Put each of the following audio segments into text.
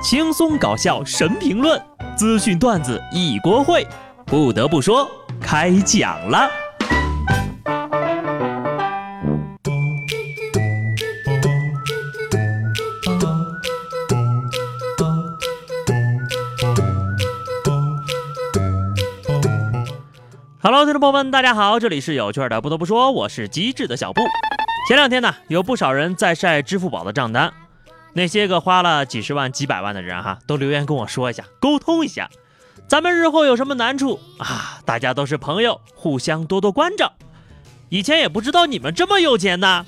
轻松搞笑神评论，资讯段子一锅烩。不得不说，开讲了。Hello，听众朋友们，大家好，这里是有趣的。不得不说，我是机智的小布。前两天呢，有不少人在晒支付宝的账单。那些个花了几十万、几百万的人哈，都留言跟我说一下，沟通一下，咱们日后有什么难处啊？大家都是朋友，互相多多关照。以前也不知道你们这么有钱呢。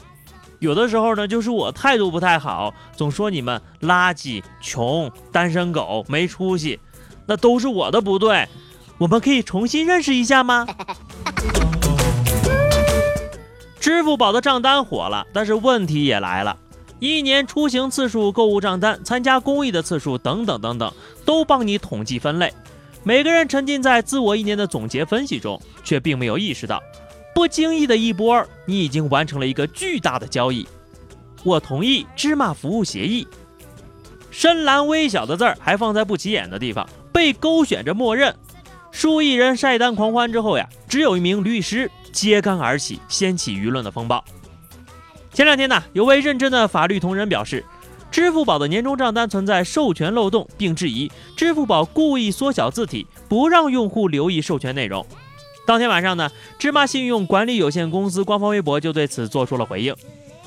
有的时候呢，就是我态度不太好，总说你们垃圾、穷、单身狗、没出息，那都是我的不对。我们可以重新认识一下吗？支付宝的账单火了，但是问题也来了。一年出行次数、购物账单、参加公益的次数等等等等，都帮你统计分类。每个人沉浸在自我一年的总结分析中，却并没有意识到，不经意的一波，你已经完成了一个巨大的交易。我同意芝麻服务协议，深蓝微小的字儿还放在不起眼的地方，被勾选着默认。数亿人晒单狂欢之后呀，只有一名律师揭竿而起，掀起舆论的风暴。前两天呢，有位认真的法律同仁表示，支付宝的年终账单存在授权漏洞，并质疑支付宝故意缩小字体，不让用户留意授权内容。当天晚上呢，芝麻信用管理有限公司官方微博就对此做出了回应：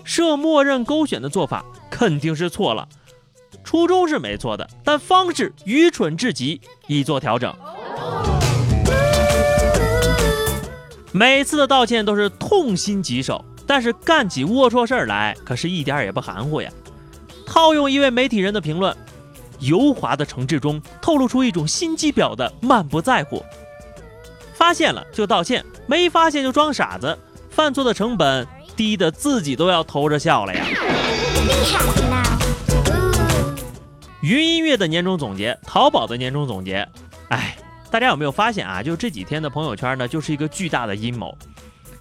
设默认勾选的做法肯定是错了，初衷是没错的，但方式愚蠢至极，已做调整。每次的道歉都是痛心疾首。但是干起龌龊事儿来可是一点也不含糊呀！套用一位媒体人的评论，油滑的诚挚中透露出一种心机婊的漫不在乎。发现了就道歉，没发现就装傻子，犯错的成本低的自己都要偷着笑了呀！云音乐的年终总结，淘宝的年终总结，哎，大家有没有发现啊？就这几天的朋友圈呢，就是一个巨大的阴谋。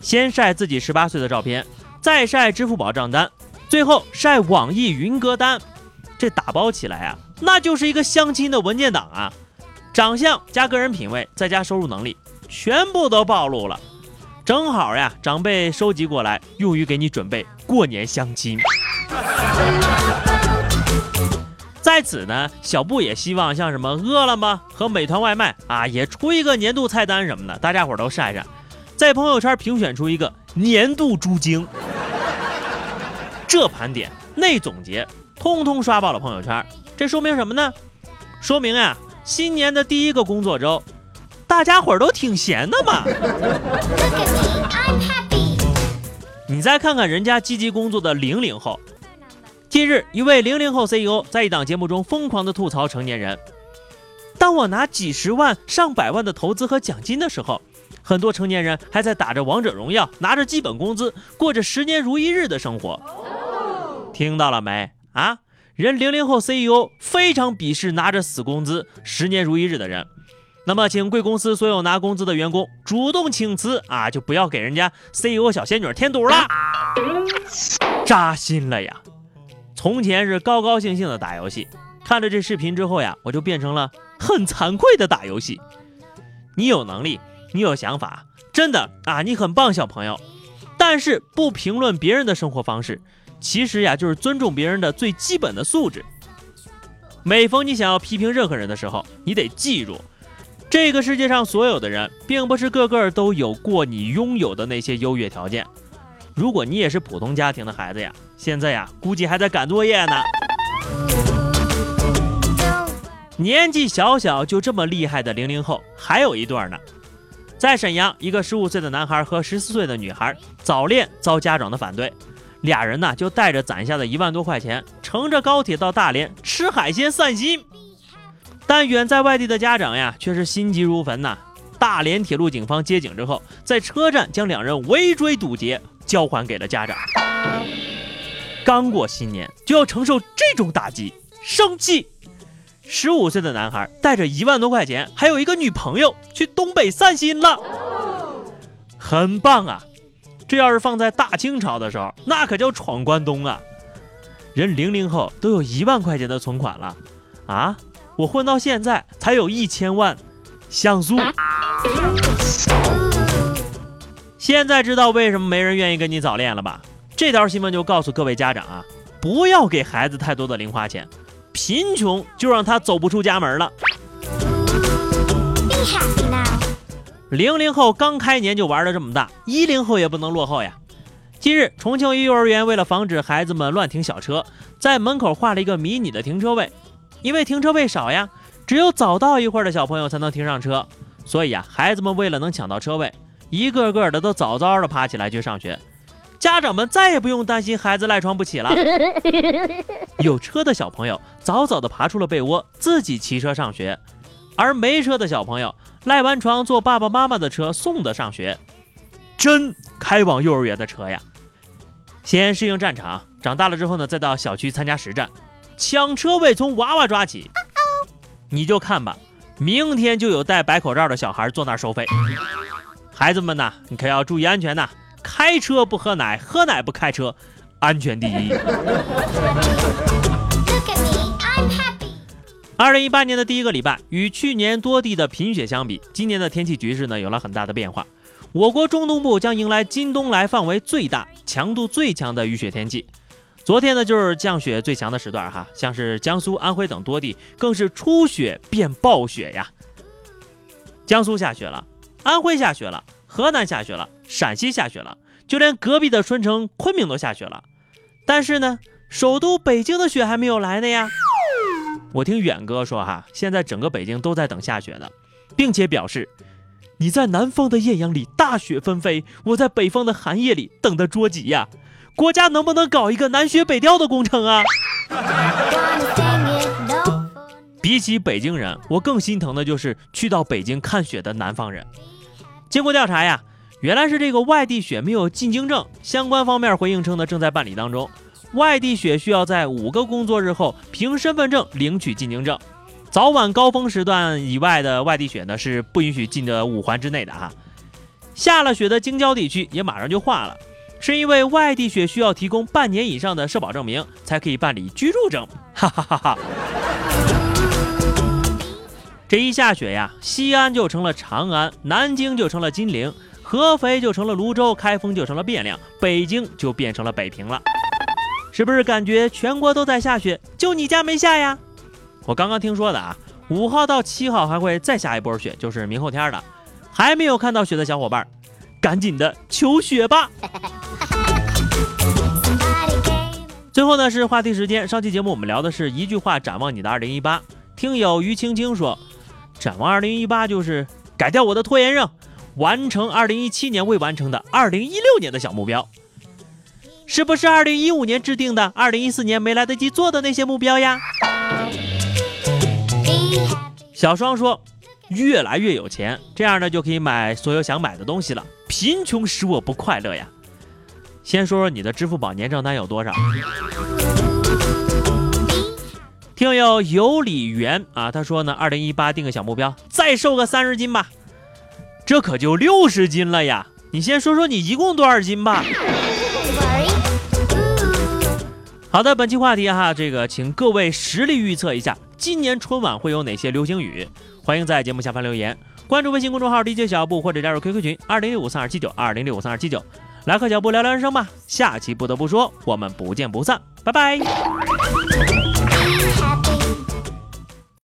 先晒自己十八岁的照片，再晒支付宝账单，最后晒网易云歌单。这打包起来啊，那就是一个相亲的文件档啊！长相加个人品味再加收入能力，全部都暴露了。正好呀，长辈收集过来，用于给你准备过年相亲。在此呢，小布也希望像什么饿了么和美团外卖啊，也出一个年度菜单什么的，大家伙都晒晒。在朋友圈评选出一个年度猪精，这盘点那总结，通通刷爆了朋友圈。这说明什么呢？说明呀，新年的第一个工作周，大家伙都挺闲的嘛。你再看看人家积极工作的零零后。近日，一位零零后 CEO 在一档节目中疯狂的吐槽成年人：当我拿几十万、上百万的投资和奖金的时候。很多成年人还在打着王者荣耀，拿着基本工资，过着十年如一日的生活。听到了没啊？人零零后 CEO 非常鄙视拿着死工资、十年如一日的人。那么，请贵公司所有拿工资的员工主动请辞啊，就不要给人家 CEO 小仙女添堵了。扎心了呀！从前是高高兴兴的打游戏，看了这视频之后呀，我就变成了很惭愧的打游戏。你有能力。你有想法，真的啊，你很棒，小朋友。但是不评论别人的生活方式，其实呀，就是尊重别人的最基本的素质。每逢你想要批评任何人的时候，你得记住，这个世界上所有的人，并不是个个都有过你拥有的那些优越条件。如果你也是普通家庭的孩子呀，现在呀，估计还在赶作业呢。年纪小小就这么厉害的零零后，还有一对呢。在沈阳，一个十五岁的男孩和十四岁的女孩早恋遭家长的反对，俩人呢就带着攒下的一万多块钱，乘着高铁到大连吃海鲜散心。但远在外地的家长呀，却是心急如焚呐。大连铁路警方接警之后，在车站将两人围追堵截，交还给了家长。刚过新年就要承受这种打击，生气。十五岁的男孩带着一万多块钱，还有一个女朋友去东北散心了，很棒啊！这要是放在大清朝的时候，那可叫闯关东啊！人零零后都有一万块钱的存款了啊，我混到现在才有一千万像素。现在知道为什么没人愿意跟你早恋了吧？这条新闻就告诉各位家长啊，不要给孩子太多的零花钱，贫穷就让他走不出家门了。零零后刚开年就玩的这么大，一零后也不能落后呀。近日，重庆一幼儿园为了防止孩子们乱停小车，在门口画了一个迷你的停车位。因为停车位少呀，只有早到一会儿的小朋友才能停上车，所以啊，孩子们为了能抢到车位，一个个的都早早的爬起来去上学。家长们再也不用担心孩子赖床不起了。有车的小朋友早早的爬出了被窝，自己骑车上学；而没车的小朋友赖完床坐爸爸妈妈的车送的上学。真开往幼儿园的车呀！先适应战场，长大了之后呢，再到小区参加实战，抢车位从娃娃抓起。你就看吧，明天就有戴白口罩的小孩坐那儿收费。孩子们呐，你可要注意安全呐！开车不喝奶，喝奶不开车，安全第一。二零一八年的第一个礼拜，与去年多地的贫雪相比，今年的天气局势呢有了很大的变化。我国中东部将迎来今冬来范围最大、强度最强的雨雪天气。昨天呢，就是降雪最强的时段哈，像是江苏、安徽等多地更是初雪变暴雪呀。江苏下雪了，安徽下雪了，河南下雪了，陕西下雪了，就连隔壁的春城、昆明都下雪了。但是呢，首都北京的雪还没有来呢呀。我听远哥说哈，现在整个北京都在等下雪的，并且表示。你在南方的艳阳里大雪纷飞，我在北方的寒夜里等得着急呀！国家能不能搞一个南雪北调的工程啊？比起北京人，我更心疼的就是去到北京看雪的南方人。经过调查呀，原来是这个外地雪没有进京证，相关方面回应称呢正在办理当中。外地雪需要在五个工作日后凭身份证领取进京证。早晚高峰时段以外的外地雪呢，是不允许进的五环之内的哈。下了雪的京郊地区也马上就化了，是因为外地雪需要提供半年以上的社保证明才可以办理居住证。哈哈哈哈。这一下雪呀，西安就成了长安，南京就成了金陵，合肥就成了泸州，开封就成了汴梁，北京就变成了北平了。是不是感觉全国都在下雪，就你家没下呀？我刚刚听说的啊，五号到七号还会再下一波雪，就是明后天的。还没有看到雪的小伙伴，赶紧的求雪吧！最后呢是话题时间，上期节目我们聊的是一句话展望你的二零一八。听友于青青说，展望二零一八就是改掉我的拖延症，完成二零一七年未完成的二零一六年的小目标。是不是二零一五年制定的，二零一四年没来得及做的那些目标呀？小双说：“越来越有钱，这样呢就可以买所有想买的东西了。贫穷使我不快乐呀。”先说说你的支付宝年账单有多少？听友有理缘啊，他说呢，二零一八定个小目标，再瘦个三十斤吧。这可就六十斤了呀！你先说说你一共多少斤吧。好的，本期话题哈，这个请各位实力预测一下。今年春晚会有哪些流行语？欢迎在节目下方留言，关注微信公众号 DJ 小布或者加入 QQ 群二零六五三二七九二零六五三二七九，来和小布聊聊人生吧。下期不得不说，我们不见不散，拜拜。